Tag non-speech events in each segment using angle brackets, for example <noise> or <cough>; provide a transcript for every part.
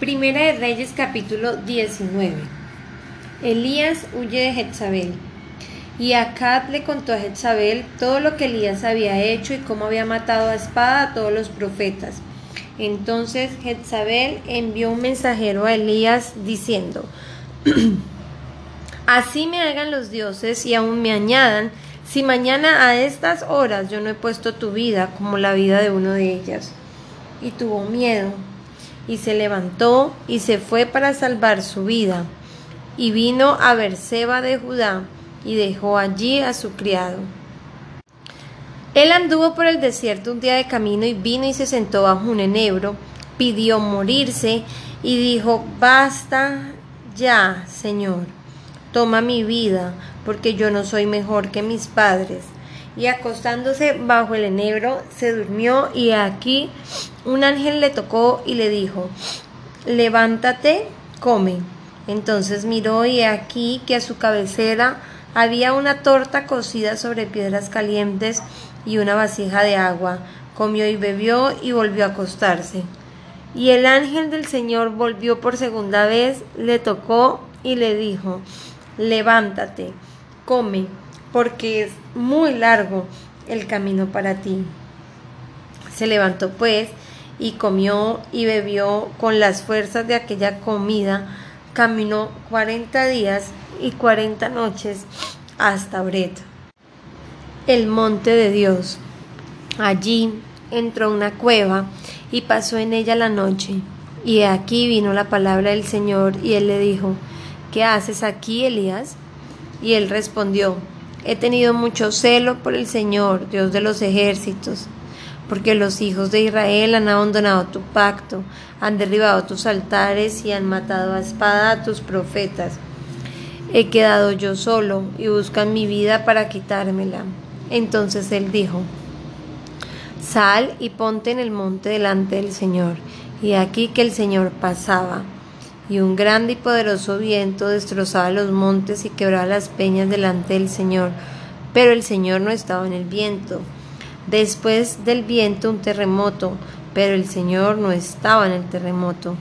Primera de Reyes capítulo 19. Elías huye de Jezabel. Y Acab le contó a Jezabel todo lo que Elías había hecho y cómo había matado a espada a todos los profetas. Entonces Jezabel envió un mensajero a Elías diciendo, <clears throat> Así me hagan los dioses y aún me añadan, si mañana a estas horas yo no he puesto tu vida como la vida de uno de ellas. Y tuvo miedo y se levantó y se fue para salvar su vida. Y vino a Berseba de Judá y dejó allí a su criado. Él anduvo por el desierto un día de camino y vino y se sentó bajo un enebro, pidió morirse y dijo, basta ya, Señor, toma mi vida, porque yo no soy mejor que mis padres y acostándose bajo el enebro se durmió y aquí un ángel le tocó y le dijo, levántate, come. Entonces miró y aquí que a su cabecera había una torta cocida sobre piedras calientes y una vasija de agua. Comió y bebió y volvió a acostarse. Y el ángel del Señor volvió por segunda vez, le tocó y le dijo, levántate, come porque es muy largo el camino para ti. Se levantó pues y comió y bebió con las fuerzas de aquella comida, caminó cuarenta días y cuarenta noches hasta Bret, el monte de Dios. Allí entró una cueva y pasó en ella la noche. Y aquí vino la palabra del Señor y él le dijo, ¿qué haces aquí, Elías? Y él respondió, He tenido mucho celo por el Señor, Dios de los ejércitos, porque los hijos de Israel han abandonado tu pacto, han derribado tus altares y han matado a espada a tus profetas. He quedado yo solo y buscan mi vida para quitármela. Entonces él dijo, Sal y ponte en el monte delante del Señor. Y aquí que el Señor pasaba, y un grande y poderoso viento destrozaba los montes y quebraba las peñas delante del Señor, pero el Señor no estaba en el viento. Después del viento un terremoto, pero el Señor no estaba en el terremoto.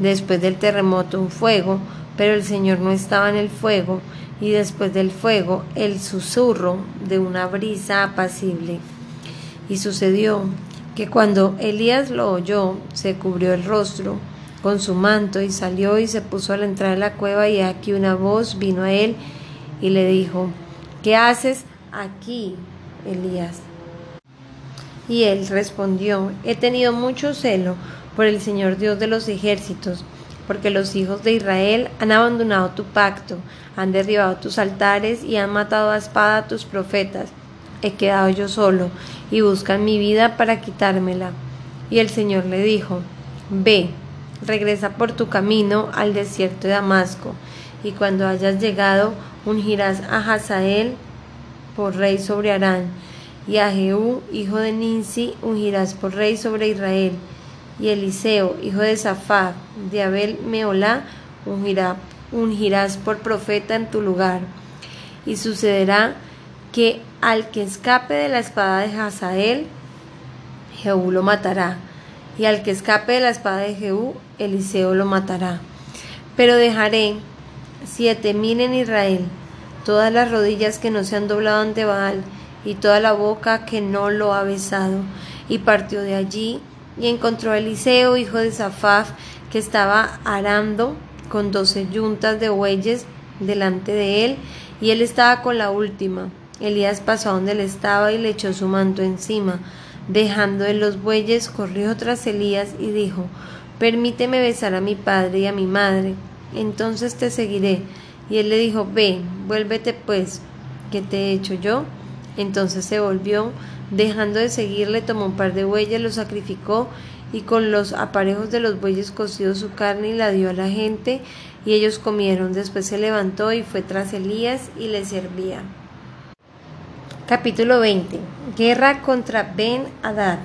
Después del terremoto un fuego, pero el Señor no estaba en el fuego. Y después del fuego el susurro de una brisa apacible. Y sucedió que cuando Elías lo oyó, se cubrió el rostro con su manto y salió y se puso a la entrada de la cueva y aquí una voz vino a él y le dijo, ¿qué haces aquí, Elías? Y él respondió, he tenido mucho celo por el Señor Dios de los ejércitos, porque los hijos de Israel han abandonado tu pacto, han derribado tus altares y han matado a espada a tus profetas. He quedado yo solo y buscan mi vida para quitármela. Y el Señor le dijo, Ve, regresa por tu camino al desierto de Damasco, y cuando hayas llegado, ungirás a Hazael por rey sobre Arán, y a Jehú, hijo de Ninsi, ungirás por rey sobre Israel, y Eliseo, hijo de Safá, de Abel Meolá, ungirá, ungirás por profeta en tu lugar. Y sucederá que al que escape de la espada de Hazael, Jehú lo matará y al que escape de la espada de Jehú, Eliseo lo matará. Pero dejaré siete mil en Israel, todas las rodillas que no se han doblado ante Baal, y toda la boca que no lo ha besado. Y partió de allí, y encontró a Eliseo, hijo de Safaf, que estaba arando con doce yuntas de bueyes delante de él, y él estaba con la última. Elías pasó donde él estaba y le echó su manto encima. Dejando de los bueyes, corrió tras Elías y dijo, Permíteme besar a mi padre y a mi madre, entonces te seguiré. Y él le dijo, Ve, vuélvete pues, ¿qué te he hecho yo? Entonces se volvió, dejando de seguirle, tomó un par de bueyes, los sacrificó y con los aparejos de los bueyes coció su carne y la dio a la gente, y ellos comieron. Después se levantó y fue tras Elías y le servía. Capítulo 20. Guerra contra Ben Hadad.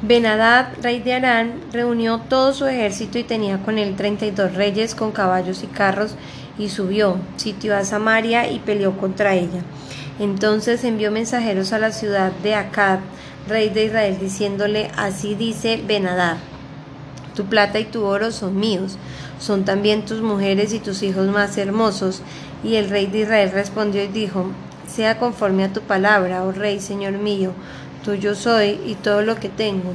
Ben Hadad, rey de Arán, reunió todo su ejército y tenía con él treinta y dos reyes con caballos y carros, y subió, sitió a Samaria y peleó contra ella. Entonces envió mensajeros a la ciudad de Acad, rey de Israel, diciéndole, así dice Ben Hadad, Tu plata y tu oro son míos, son también tus mujeres y tus hijos más hermosos. Y el rey de Israel respondió y dijo, sea conforme a tu palabra, oh rey, señor mío, tuyo soy y todo lo que tengo.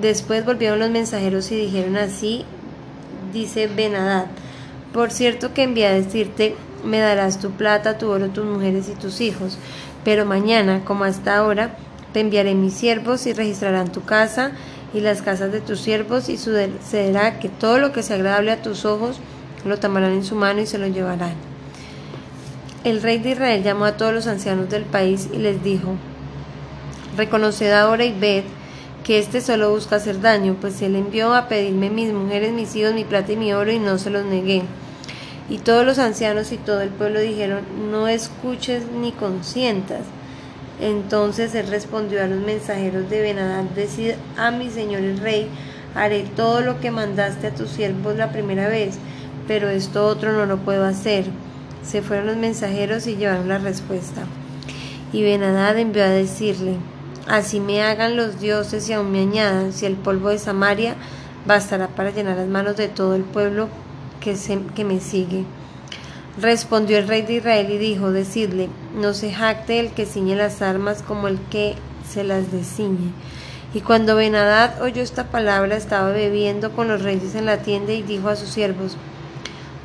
Después volvieron los mensajeros y dijeron así, dice Benadad, por cierto que envía a decirte, me darás tu plata, tu oro, tus mujeres y tus hijos, pero mañana, como hasta ahora, te enviaré mis siervos y registrarán tu casa y las casas de tus siervos y sucederá que todo lo que sea agradable a tus ojos lo tomarán en su mano y se lo llevarán. El rey de Israel llamó a todos los ancianos del país y les dijo, Reconoced ahora y ved que éste solo busca hacer daño, pues él envió a pedirme mis mujeres, mis hijos, mi plata y mi oro y no se los negué. Y todos los ancianos y todo el pueblo dijeron, no escuches ni consientas. Entonces él respondió a los mensajeros de Benadad, decid a mi señor el rey, haré todo lo que mandaste a tus siervos la primera vez, pero esto otro no lo puedo hacer. Se fueron los mensajeros y llevaron la respuesta. Y Benadad envió a decirle, así me hagan los dioses y aún me añadan, si el polvo de Samaria bastará para llenar las manos de todo el pueblo que, que me sigue. Respondió el rey de Israel y dijo, decidle, no se jacte el que ciñe las armas como el que se las desciñe. Y cuando Benadad oyó esta palabra, estaba bebiendo con los reyes en la tienda y dijo a sus siervos,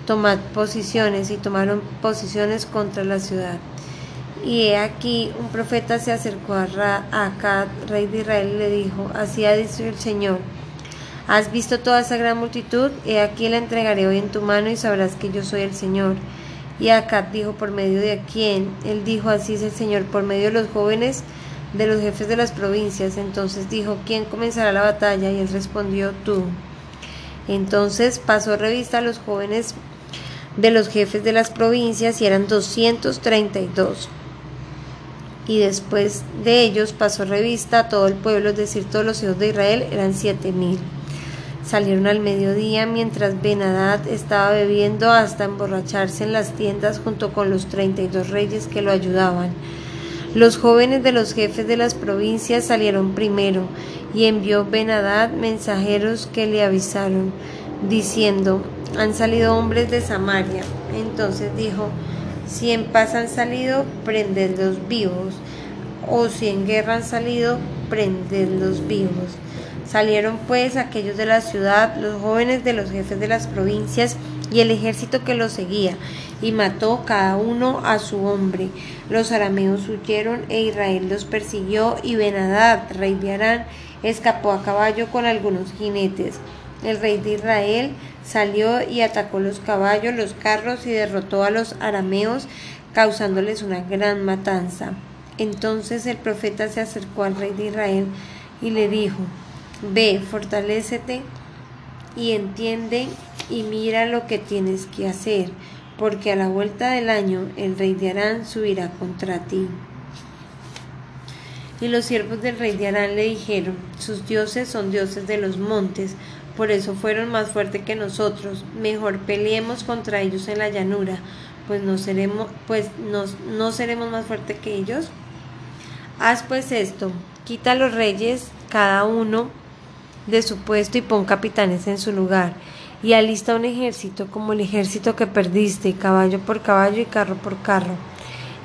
tomad posiciones, y tomaron posiciones contra la ciudad. Y he aquí un profeta se acercó a Acad, rey de Israel, y le dijo, así ha dicho el Señor, ¿has visto toda esa gran multitud? He aquí la entregaré hoy en tu mano y sabrás que yo soy el Señor. Y Acab dijo, ¿por medio de quién? Él dijo, así es el Señor, por medio de los jóvenes de los jefes de las provincias. Entonces dijo, ¿quién comenzará la batalla? Y él respondió, tú. Entonces pasó revista a los jóvenes de los jefes de las provincias y eran 232. Y después de ellos pasó revista a todo el pueblo, es decir, todos los hijos de Israel, eran siete mil. Salieron al mediodía mientras Benadad estaba bebiendo hasta emborracharse en las tiendas junto con los treinta y dos reyes que lo ayudaban. Los jóvenes de los jefes de las provincias salieron primero y envió Benadad mensajeros que le avisaron, diciendo, han salido hombres de Samaria. Entonces dijo, si en paz han salido, prendedlos vivos, o si en guerra han salido, prendedlos vivos. Salieron pues aquellos de la ciudad, los jóvenes de los jefes de las provincias y el ejército que los seguía, y mató cada uno a su hombre. Los arameos huyeron e Israel los persiguió, y Benadad, rey de Arán, escapó a caballo con algunos jinetes. El rey de Israel salió y atacó los caballos, los carros y derrotó a los arameos, causándoles una gran matanza. Entonces el profeta se acercó al rey de Israel y le dijo, Ve, fortalécete y entiende y mira lo que tienes que hacer, porque a la vuelta del año el rey de Arán subirá contra ti. Y los siervos del rey de Arán le dijeron, sus dioses son dioses de los montes, por eso fueron más fuertes que nosotros, mejor peleemos contra ellos en la llanura, pues no seremos, pues no seremos más fuertes que ellos. Haz pues esto, quita a los reyes, cada uno de su puesto y pon capitanes en su lugar, y alista un ejército como el ejército que perdiste, caballo por caballo y carro por carro.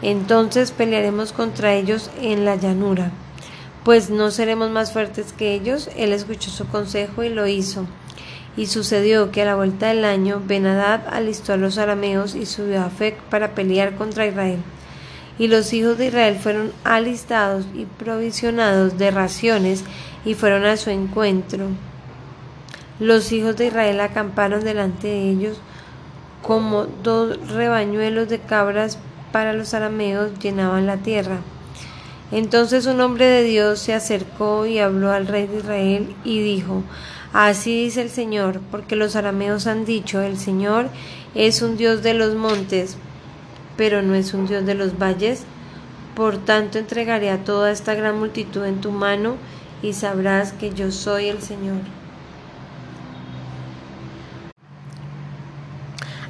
Entonces pelearemos contra ellos en la llanura, pues no seremos más fuertes que ellos. Él escuchó su consejo y lo hizo. Y sucedió que a la vuelta del año Benadad alistó a los arameos y subió a Fec para pelear contra Israel. Y los hijos de Israel fueron alistados y provisionados de raciones y fueron a su encuentro. Los hijos de Israel acamparon delante de ellos como dos rebañuelos de cabras para los arameos llenaban la tierra. Entonces un hombre de Dios se acercó y habló al rey de Israel y dijo, Así dice el Señor, porque los arameos han dicho, el Señor es un Dios de los montes, pero no es un Dios de los valles. Por tanto, entregaré a toda esta gran multitud en tu mano y sabrás que yo soy el Señor.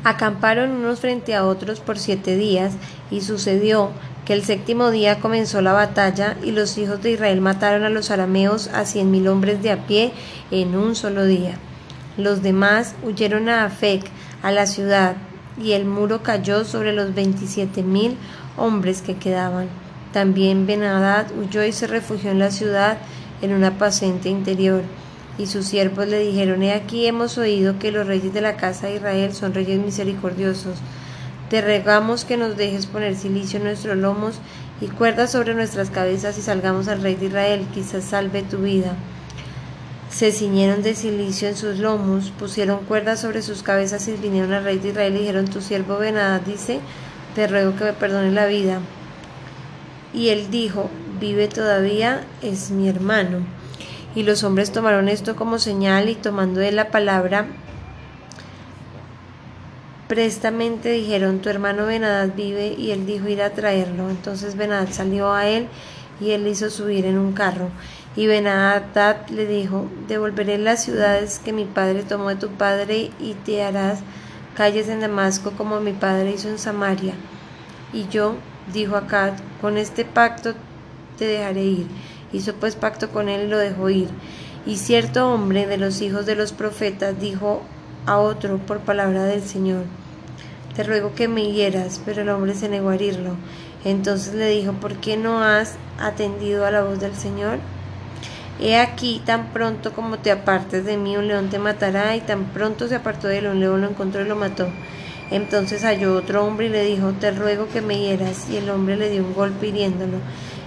Acamparon unos frente a otros por siete días, y sucedió que el séptimo día comenzó la batalla, y los hijos de Israel mataron a los arameos a cien mil hombres de a pie en un solo día. Los demás huyeron a Afec, a la ciudad, y el muro cayó sobre los veintisiete mil hombres que quedaban. También Benadad huyó y se refugió en la ciudad en una paciente interior. Y sus siervos le dijeron, He aquí hemos oído que los reyes de la casa de Israel son reyes misericordiosos. Te regamos que nos dejes poner silicio en nuestros lomos y cuerdas sobre nuestras cabezas y salgamos al rey de Israel, quizás salve tu vida. Se ciñeron de silicio en sus lomos, pusieron cuerdas sobre sus cabezas y vinieron al rey de Israel y dijeron, tu siervo Benadad dice, te ruego que me perdone la vida. Y él dijo, vive todavía, es mi hermano. Y los hombres tomaron esto como señal y tomando de la palabra, prestamente dijeron, tu hermano Benadad vive, y él dijo ir a traerlo. Entonces Benadad salió a él y él hizo subir en un carro. Y Benadad le dijo, devolveré las ciudades que mi padre tomó de tu padre y te harás calles en Damasco como mi padre hizo en Samaria. Y yo, dijo Acad, con este pacto te dejaré ir. Hizo pues pacto con él y lo dejó ir. Y cierto hombre de los hijos de los profetas dijo a otro por palabra del Señor, te ruego que me hieras, pero el hombre se negó a herirlo. Entonces le dijo, ¿por qué no has atendido a la voz del Señor? He aquí, tan pronto como te apartes de mí, un león te matará, y tan pronto se apartó de él, un león lo encontró y lo mató. Entonces halló otro hombre y le dijo, te ruego que me hieras, y el hombre le dio un golpe hiriéndolo.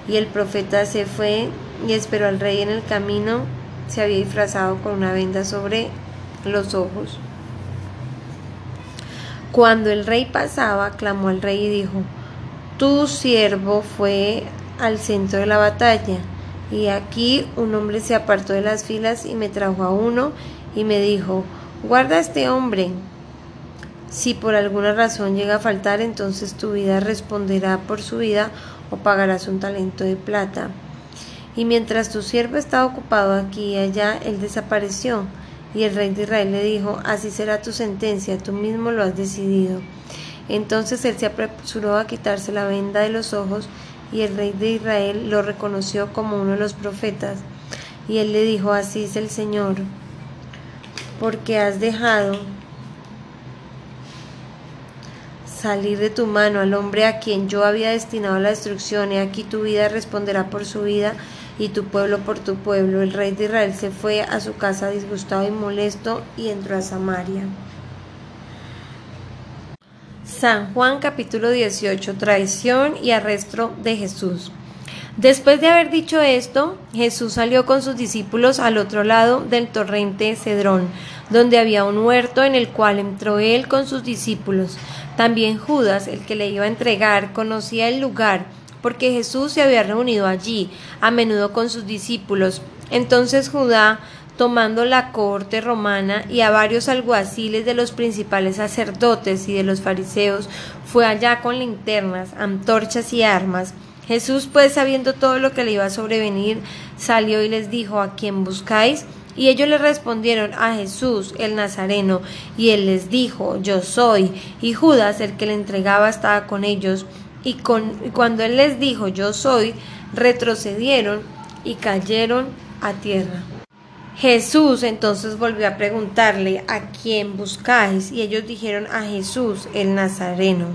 Y el profeta se fue y esperó al rey en el camino, se había disfrazado con una venda sobre los ojos. Cuando el rey pasaba, clamó al rey y dijo, tu siervo fue al centro de la batalla y aquí un hombre se apartó de las filas y me trajo a uno y me dijo, guarda a este hombre. Si por alguna razón llega a faltar, entonces tu vida responderá por su vida o pagarás un talento de plata. Y mientras tu siervo estaba ocupado aquí y allá, él desapareció. Y el rey de Israel le dijo, así será tu sentencia, tú mismo lo has decidido. Entonces él se apresuró a quitarse la venda de los ojos y el rey de Israel lo reconoció como uno de los profetas. Y él le dijo, así es el Señor, porque has dejado salir de tu mano al hombre a quien yo había destinado la destrucción, y aquí tu vida responderá por su vida y tu pueblo por tu pueblo. El rey de Israel se fue a su casa disgustado y molesto y entró a Samaria. San Juan capítulo 18, traición y arresto de Jesús. Después de haber dicho esto, Jesús salió con sus discípulos al otro lado del torrente Cedrón, donde había un huerto en el cual entró él con sus discípulos. También Judas, el que le iba a entregar, conocía el lugar, porque Jesús se había reunido allí a menudo con sus discípulos. Entonces Judá tomando la corte romana y a varios alguaciles de los principales sacerdotes y de los fariseos, fue allá con linternas, antorchas y armas. Jesús, pues, sabiendo todo lo que le iba a sobrevenir, salió y les dijo, ¿a quién buscáis? Y ellos le respondieron, a Jesús, el Nazareno. Y él les dijo, yo soy. Y Judas, el que le entregaba, estaba con ellos. Y, con, y cuando él les dijo, yo soy, retrocedieron y cayeron a tierra. Jesús entonces volvió a preguntarle, ¿a quién buscáis? Y ellos dijeron, a Jesús, el Nazareno.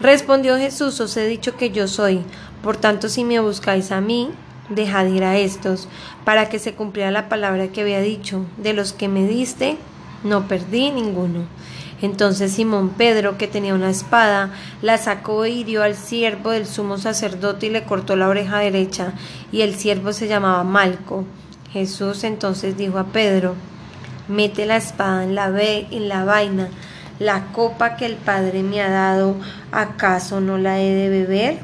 Respondió Jesús, os he dicho que yo soy. Por tanto, si me buscáis a mí, dejad ir a estos, para que se cumpliera la palabra que había dicho. De los que me diste, no perdí ninguno. Entonces Simón Pedro, que tenía una espada, la sacó e hirió al siervo del sumo sacerdote y le cortó la oreja derecha, y el siervo se llamaba Malco. Jesús entonces dijo a Pedro, mete la espada en la, en la vaina, la copa que el Padre me ha dado, ¿acaso no la he de beber?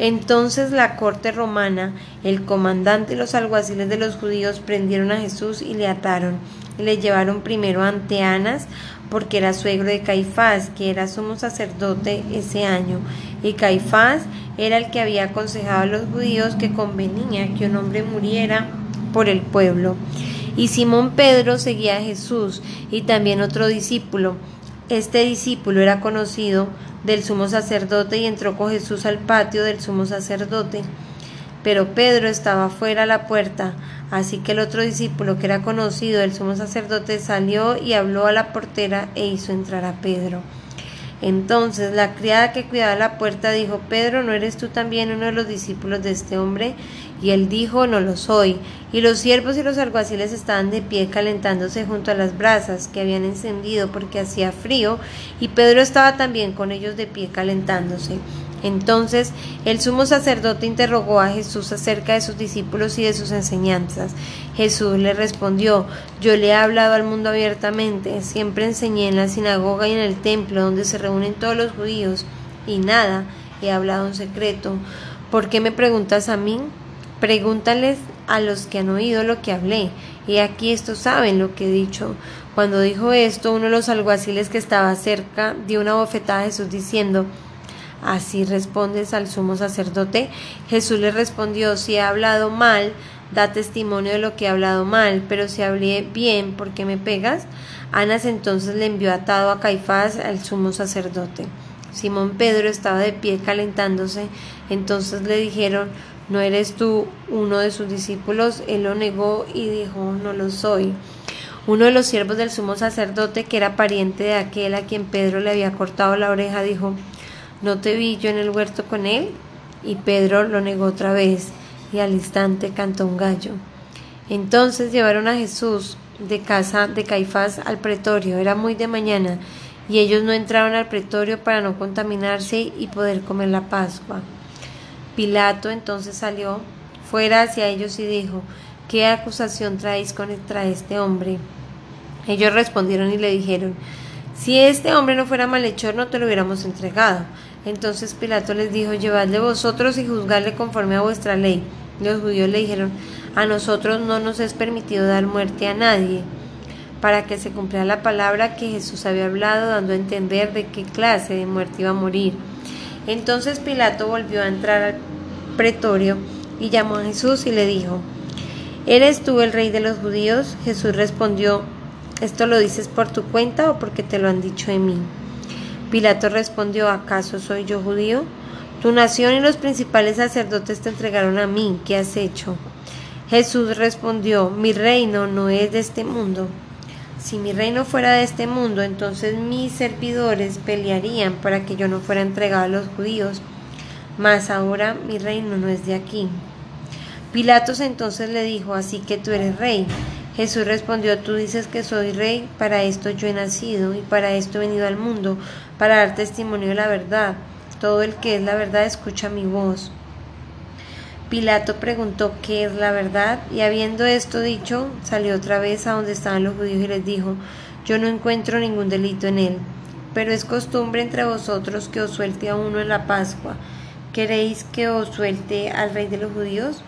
Entonces la corte romana, el comandante y los alguaciles de los judíos prendieron a Jesús y le ataron. Le llevaron primero ante Anas, porque era suegro de Caifás, que era sumo sacerdote ese año. Y Caifás era el que había aconsejado a los judíos que convenía que un hombre muriera por el pueblo. Y Simón Pedro seguía a Jesús y también otro discípulo. Este discípulo era conocido del sumo sacerdote y entró con Jesús al patio del sumo sacerdote. Pero Pedro estaba fuera a la puerta. Así que el otro discípulo, que era conocido del sumo sacerdote, salió y habló a la portera e hizo entrar a Pedro. Entonces la criada que cuidaba la puerta dijo, Pedro, ¿no eres tú también uno de los discípulos de este hombre? Y él dijo, no lo soy. Y los siervos y los alguaciles estaban de pie calentándose junto a las brasas que habían encendido porque hacía frío, y Pedro estaba también con ellos de pie calentándose. Entonces el sumo sacerdote interrogó a Jesús acerca de sus discípulos y de sus enseñanzas. Jesús le respondió, yo le he hablado al mundo abiertamente, siempre enseñé en la sinagoga y en el templo donde se reúnen todos los judíos, y nada, he hablado en secreto. ¿Por qué me preguntas a mí? Pregúntales a los que han oído lo que hablé, y aquí estos saben lo que he dicho. Cuando dijo esto, uno de los alguaciles que estaba cerca dio una bofetada a Jesús diciendo, Así respondes al sumo sacerdote. Jesús le respondió, si he hablado mal, da testimonio de lo que he hablado mal, pero si hablé bien, ¿por qué me pegas? Anas entonces le envió atado a Caifás al sumo sacerdote. Simón Pedro estaba de pie calentándose, entonces le dijeron, ¿no eres tú uno de sus discípulos? Él lo negó y dijo, no lo soy. Uno de los siervos del sumo sacerdote, que era pariente de aquel a quien Pedro le había cortado la oreja, dijo, ¿No te vi yo en el huerto con él? Y Pedro lo negó otra vez, y al instante cantó un gallo. Entonces llevaron a Jesús de casa de Caifás al pretorio, era muy de mañana, y ellos no entraron al pretorio para no contaminarse y poder comer la Pascua. Pilato entonces salió fuera hacia ellos y dijo, ¿qué acusación traéis contra este hombre? Ellos respondieron y le dijeron, si este hombre no fuera malhechor no te lo hubiéramos entregado. Entonces Pilato les dijo, llevadle vosotros y juzgadle conforme a vuestra ley. Los judíos le dijeron, a nosotros no nos es permitido dar muerte a nadie, para que se cumpliera la palabra que Jesús había hablado, dando a entender de qué clase de muerte iba a morir. Entonces Pilato volvió a entrar al pretorio y llamó a Jesús y le dijo, ¿Eres tú el rey de los judíos? Jesús respondió, ¿esto lo dices por tu cuenta o porque te lo han dicho de mí? Pilato respondió, ¿acaso soy yo judío? Tu nación y los principales sacerdotes te entregaron a mí, ¿qué has hecho? Jesús respondió, mi reino no es de este mundo. Si mi reino fuera de este mundo, entonces mis servidores pelearían para que yo no fuera entregado a los judíos. Mas ahora mi reino no es de aquí. Pilatos entonces le dijo, así que tú eres rey. Jesús respondió, tú dices que soy rey, para esto yo he nacido y para esto he venido al mundo, para dar testimonio de la verdad. Todo el que es la verdad escucha mi voz. Pilato preguntó qué es la verdad y habiendo esto dicho, salió otra vez a donde estaban los judíos y les dijo, yo no encuentro ningún delito en él, pero es costumbre entre vosotros que os suelte a uno en la Pascua. ¿Queréis que os suelte al rey de los judíos?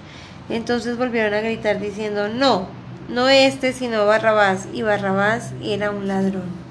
Entonces volvieron a gritar diciendo, no, no este, sino Barrabás, y Barrabás era un ladrón.